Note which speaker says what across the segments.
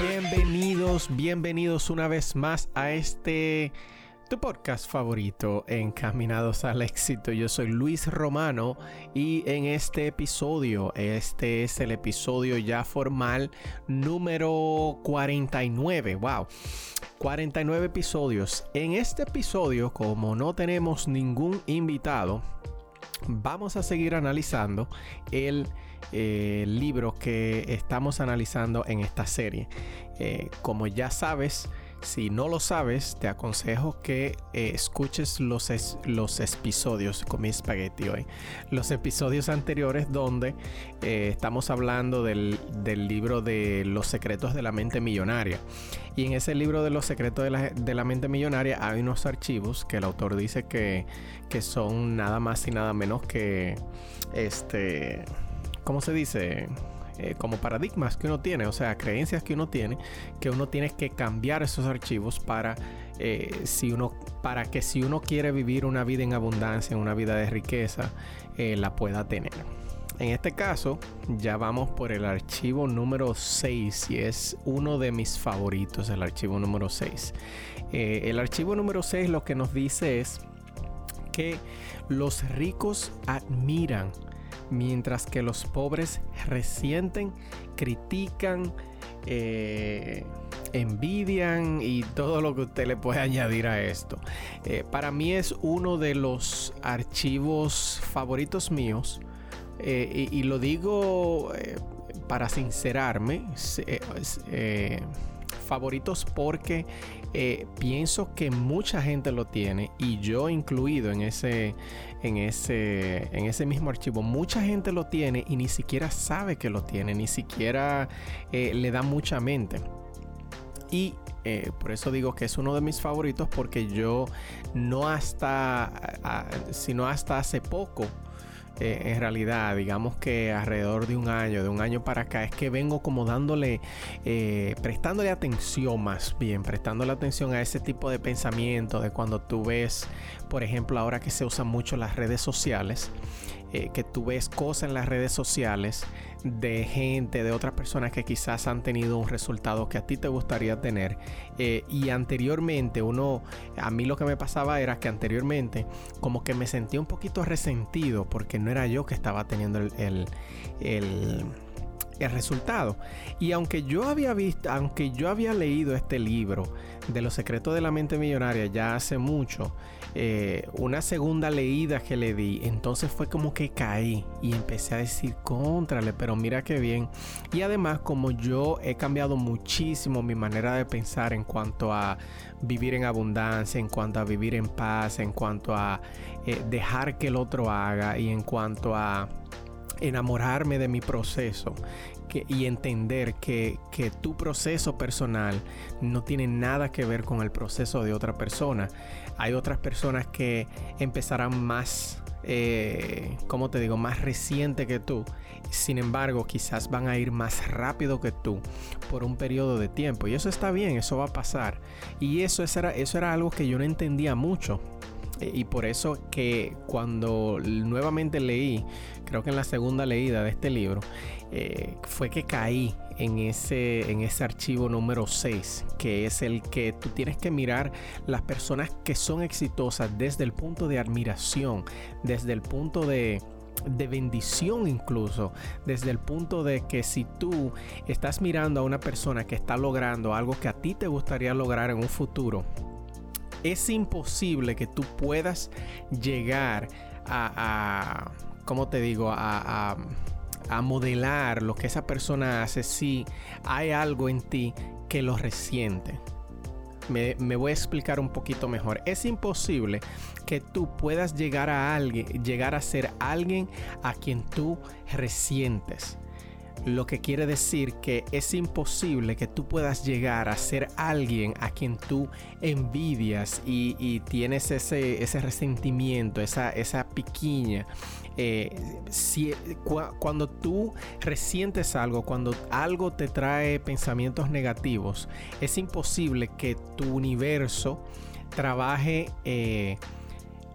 Speaker 1: Bienvenidos, bienvenidos una vez más a este tu podcast favorito, Encaminados al éxito. Yo soy Luis Romano y en este episodio, este es el episodio ya formal número 49. Wow. 49 episodios. En este episodio, como no tenemos ningún invitado, vamos a seguir analizando el eh, libro que estamos analizando en esta serie. Eh, como ya sabes, si no lo sabes, te aconsejo que eh, escuches los, los episodios con mi espagueti hoy. Los episodios anteriores donde eh, estamos hablando del, libro de los secretos de la mente millonaria. Y en ese libro de los secretos de la, de la mente millonaria hay unos archivos que el autor dice que, que son nada más y nada menos que este... ¿Cómo se dice? Eh, como paradigmas que uno tiene, o sea, creencias que uno tiene, que uno tiene que cambiar esos archivos para, eh, si uno, para que si uno quiere vivir una vida en abundancia, una vida de riqueza, eh, la pueda tener. En este caso, ya vamos por el archivo número 6 y es uno de mis favoritos, el archivo número 6. el archivo número 6 lo que nos dice es que los ricos admiran mientras que los pobres resienten, critican, eh, envidian y todo lo que usted le puede añadir a esto. Eh, para mí es uno de los archivos favoritos míos eh, y, lo digo para sincerarme, favoritos porque pienso que mucha gente lo tiene y yo incluido en ese, en ese, en ese mismo archivo. Mucha gente lo tiene y ni siquiera sabe que lo tiene, ni siquiera eh, le da mucha mente. Y eh, por eso digo que es uno de mis favoritos porque yo no hasta, sino hasta hace poco eh, en realidad, digamos que alrededor de un año, de un año para acá, es que vengo como dándole, eh, prestándole atención más bien, prestándole atención a ese tipo de pensamiento de cuando tú ves, por ejemplo, ahora que se usan mucho las redes sociales, eh, que tú ves cosas en las redes sociales de gente, de otras personas que quizás han tenido un resultado que a ti te gustaría tener. Eh, y anteriormente uno, a mí lo que me pasaba era que anteriormente como que me sentía un poquito resentido porque no era yo que estaba teniendo el, el el resultado. Y aunque yo había visto, aunque yo había leído este libro de los secretos de la mente millonaria ya hace mucho, eh, una segunda leída que le di, entonces fue como que caí y empecé a decir contrale, pero mira qué bien. Y además como yo he cambiado muchísimo mi manera de pensar en cuanto a vivir en abundancia, en cuanto a vivir en paz, en cuanto a eh, dejar que el otro haga y en cuanto a enamorarme de mi proceso y entender que, tu proceso personal no tiene nada que ver con el proceso de otra persona. Hay otras personas que empezarán más, eh, como te digo, más reciente que tú. Sin embargo, quizás van a ir más rápido que tú por un periodo de tiempo. Y eso está bien, eso va a pasar. Y eso, eso era algo que yo no entendía mucho y por eso que cuando nuevamente leí, creo que en la segunda leída de este libro, eh, fue que caí en ese, en ese archivo número 6, que es el que tú tienes que mirar las personas que son exitosas desde el punto de admiración, desde el punto de, de bendición incluso, desde el punto de que si tú estás mirando a una persona que está logrando algo que a ti te gustaría lograr en un futuro, es imposible que tú puedas llegar a, ¿cómo te digo? A, a, modelar lo que esa persona hace si hay algo en ti que lo resiente. me, voy a explicar un poquito mejor. Es imposible que tú puedas llegar a alguien, llegar a ser alguien a quien tú resientes. Lo que quiere decir que es imposible que tú puedas llegar a ser alguien a quien tú envidias y, tienes ese, ese resentimiento, esa, esa piquiña, eh, cuando tú resientes algo, cuando algo te trae pensamientos negativos, es imposible que tu universo trabaje eh,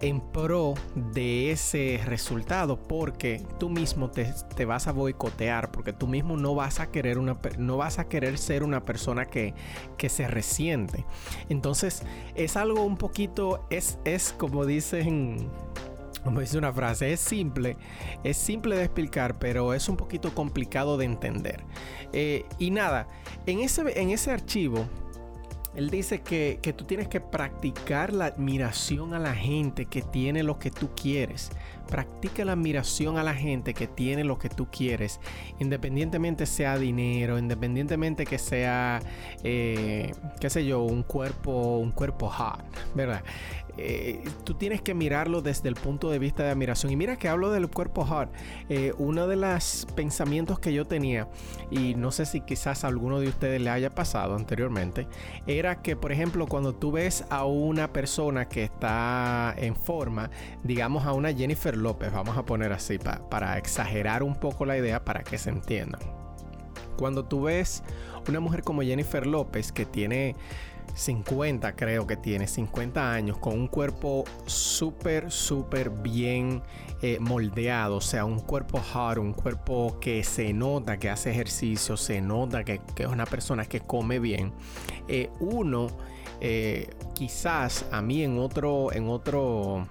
Speaker 1: en pro de ese resultado porque tú mismo te, vas a boicotear porque tú mismo no vas a querer una no vas a querer ser una persona que, que se resiente entonces es algo un poquito es, es como dicen como dice una frase, es simple, es simple de explicar, pero es un poquito complicado de entender. Eh, y nada, en ese, en ese archivo, él dice que, que, tú tienes que practicar la admiración a la gente que tiene lo que tú quieres. Practica la admiración a la gente que tiene lo que tú quieres, independientemente sea dinero, independientemente que sea, eh, qué sé yo, un cuerpo, un cuerpo hot, ¿verdad? Eh, tú tienes que mirarlo desde el punto de vista de admiración. Y mira que hablo del cuerpo hot. Eh, uno de los pensamientos que yo tenía, y no sé si quizás a alguno de ustedes le haya pasado anteriormente, era que, por ejemplo, cuando tú ves a una persona que está en forma, digamos a una Jennifer López, vamos a poner así, para exagerar un poco la idea para que se entienda. Cuando tú ves una mujer como Jennifer López que tiene 50 creo que tiene, 50 años, con un cuerpo súper, súper bien eh, moldeado, o sea, un cuerpo hard, un cuerpo que se nota que hace ejercicio, se nota que, es una persona que come bien. Eh, uno, eh, quizás a mí en otro, en otro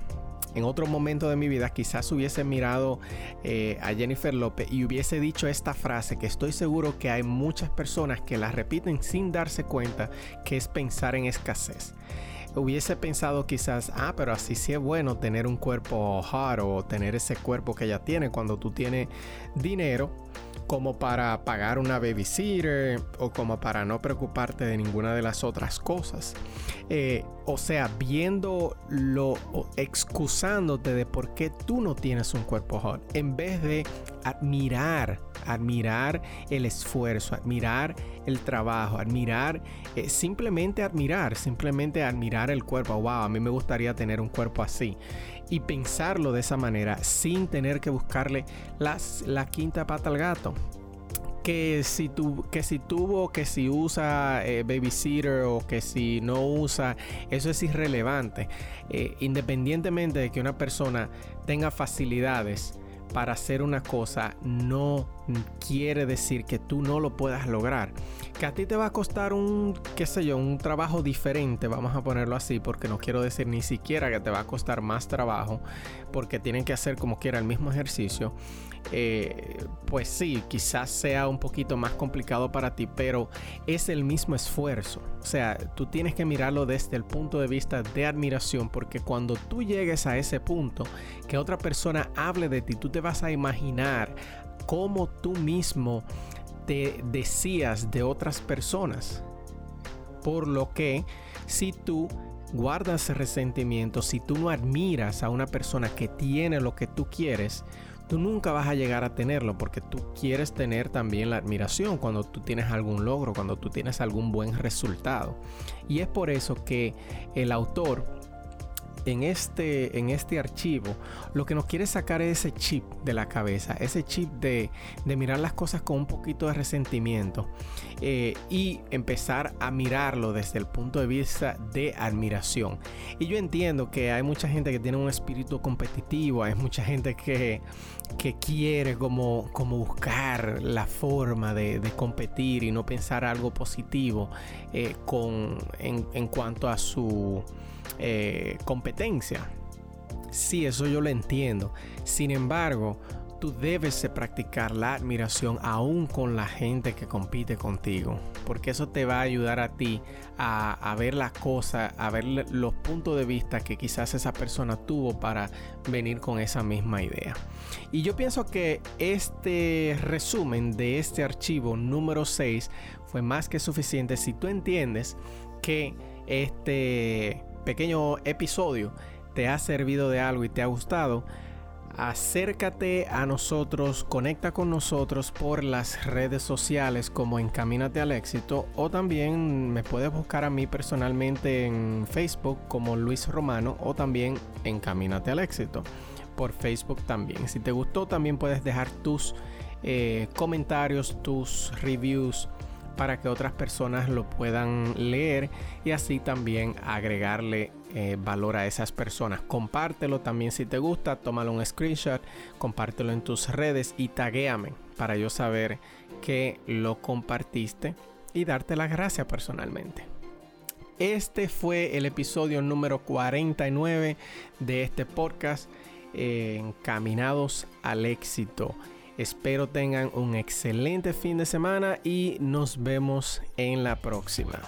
Speaker 1: en otro momento de mi vida quizás hubiese mirado eh, a Jennifer López y hubiese dicho esta frase que estoy seguro que hay muchas personas que la repiten sin darse cuenta que es pensar en escasez. Hubiese pensado quizás, ah, pero así sí es bueno tener un cuerpo hard o tener ese cuerpo que ella tiene cuando tú tienes dinero como para pagar una babysitter o como para no preocuparte de ninguna de las otras cosas. Eh, o sea, viendo lo, excusándote de por qué tú no tienes un cuerpo hot, en vez de admirar, admirar el esfuerzo, admirar el trabajo, admirar, eh, simplemente admirar, simplemente admirar el cuerpo. Wow, a mí me gustaría tener un cuerpo así y pensarlo de esa manera sin tener que buscarle la quinta pata al gato. Que si, tu, que si tuvo, que si usa eh, babysitter o que si no usa, eso es irrelevante. Eh, independientemente de que una persona tenga facilidades para hacer una cosa, no quiere decir que tú no lo puedas lograr. Que a ti te va a costar un, qué sé yo, un trabajo diferente, vamos a ponerlo así, porque no quiero decir ni siquiera que te va a costar más trabajo, porque tienen que hacer como quiera el mismo ejercicio. Eh, pues sí, quizás sea un poquito más complicado para ti, pero es el mismo esfuerzo. O sea, tú tienes que mirarlo desde el punto de vista de admiración, porque cuando tú llegues a ese punto, que otra persona hable de ti, tú te vas a imaginar cómo tú mismo te decías de otras personas. Por lo que si tú guardas resentimiento, si tú no admiras a una persona que tiene lo que tú quieres, tú nunca vas a llegar a tenerlo porque tú quieres tener también la admiración cuando tú tienes algún logro, cuando tú tienes algún buen resultado. Y es por eso que el autor en este, en este archivo lo que nos quiere sacar es ese chip de la cabeza, ese chip de, mirar las cosas con un poquito de resentimiento eh, y empezar a mirarlo desde el punto de vista de admiración. Y yo entiendo que hay mucha gente que tiene un espíritu competitivo, hay mucha gente que, que quiere como, como buscar la forma de, competir y no pensar algo positivo eh, con, en cuanto a su eh, competencia. Sí, eso yo lo entiendo. Sin embargo, tú debes practicar la admiración aún con la gente que compite contigo. Porque eso te va a ayudar a ti a, ver las cosas, a ver los puntos de vista que quizás esa persona tuvo para venir con esa misma idea. Y yo pienso que este resumen de este archivo número 6 fue más que suficiente si tú entiendes que este pequeño episodio te ha servido de algo y te ha gustado, acércate a nosotros, conecta con nosotros por las redes sociales como Encamínate al Éxito o también me puedes buscar a mí personalmente en Facebook como Luis Romano o también Encamínate al Éxito por Facebook también. Si te gustó también puedes dejar tus eh, comentarios, tus reviews para que otras personas lo puedan leer y así también agregarle eh, valor a esas personas. Compártelo también si te gusta, tómalo un screenshot, compártelo en tus redes y taguéame para yo saber que lo compartiste y darte las gracias personalmente. Este fue el episodio número 49 de este podcast, eh, Encaminados al éxito. Espero tengan un excelente fin de semana y nos vemos en la próxima.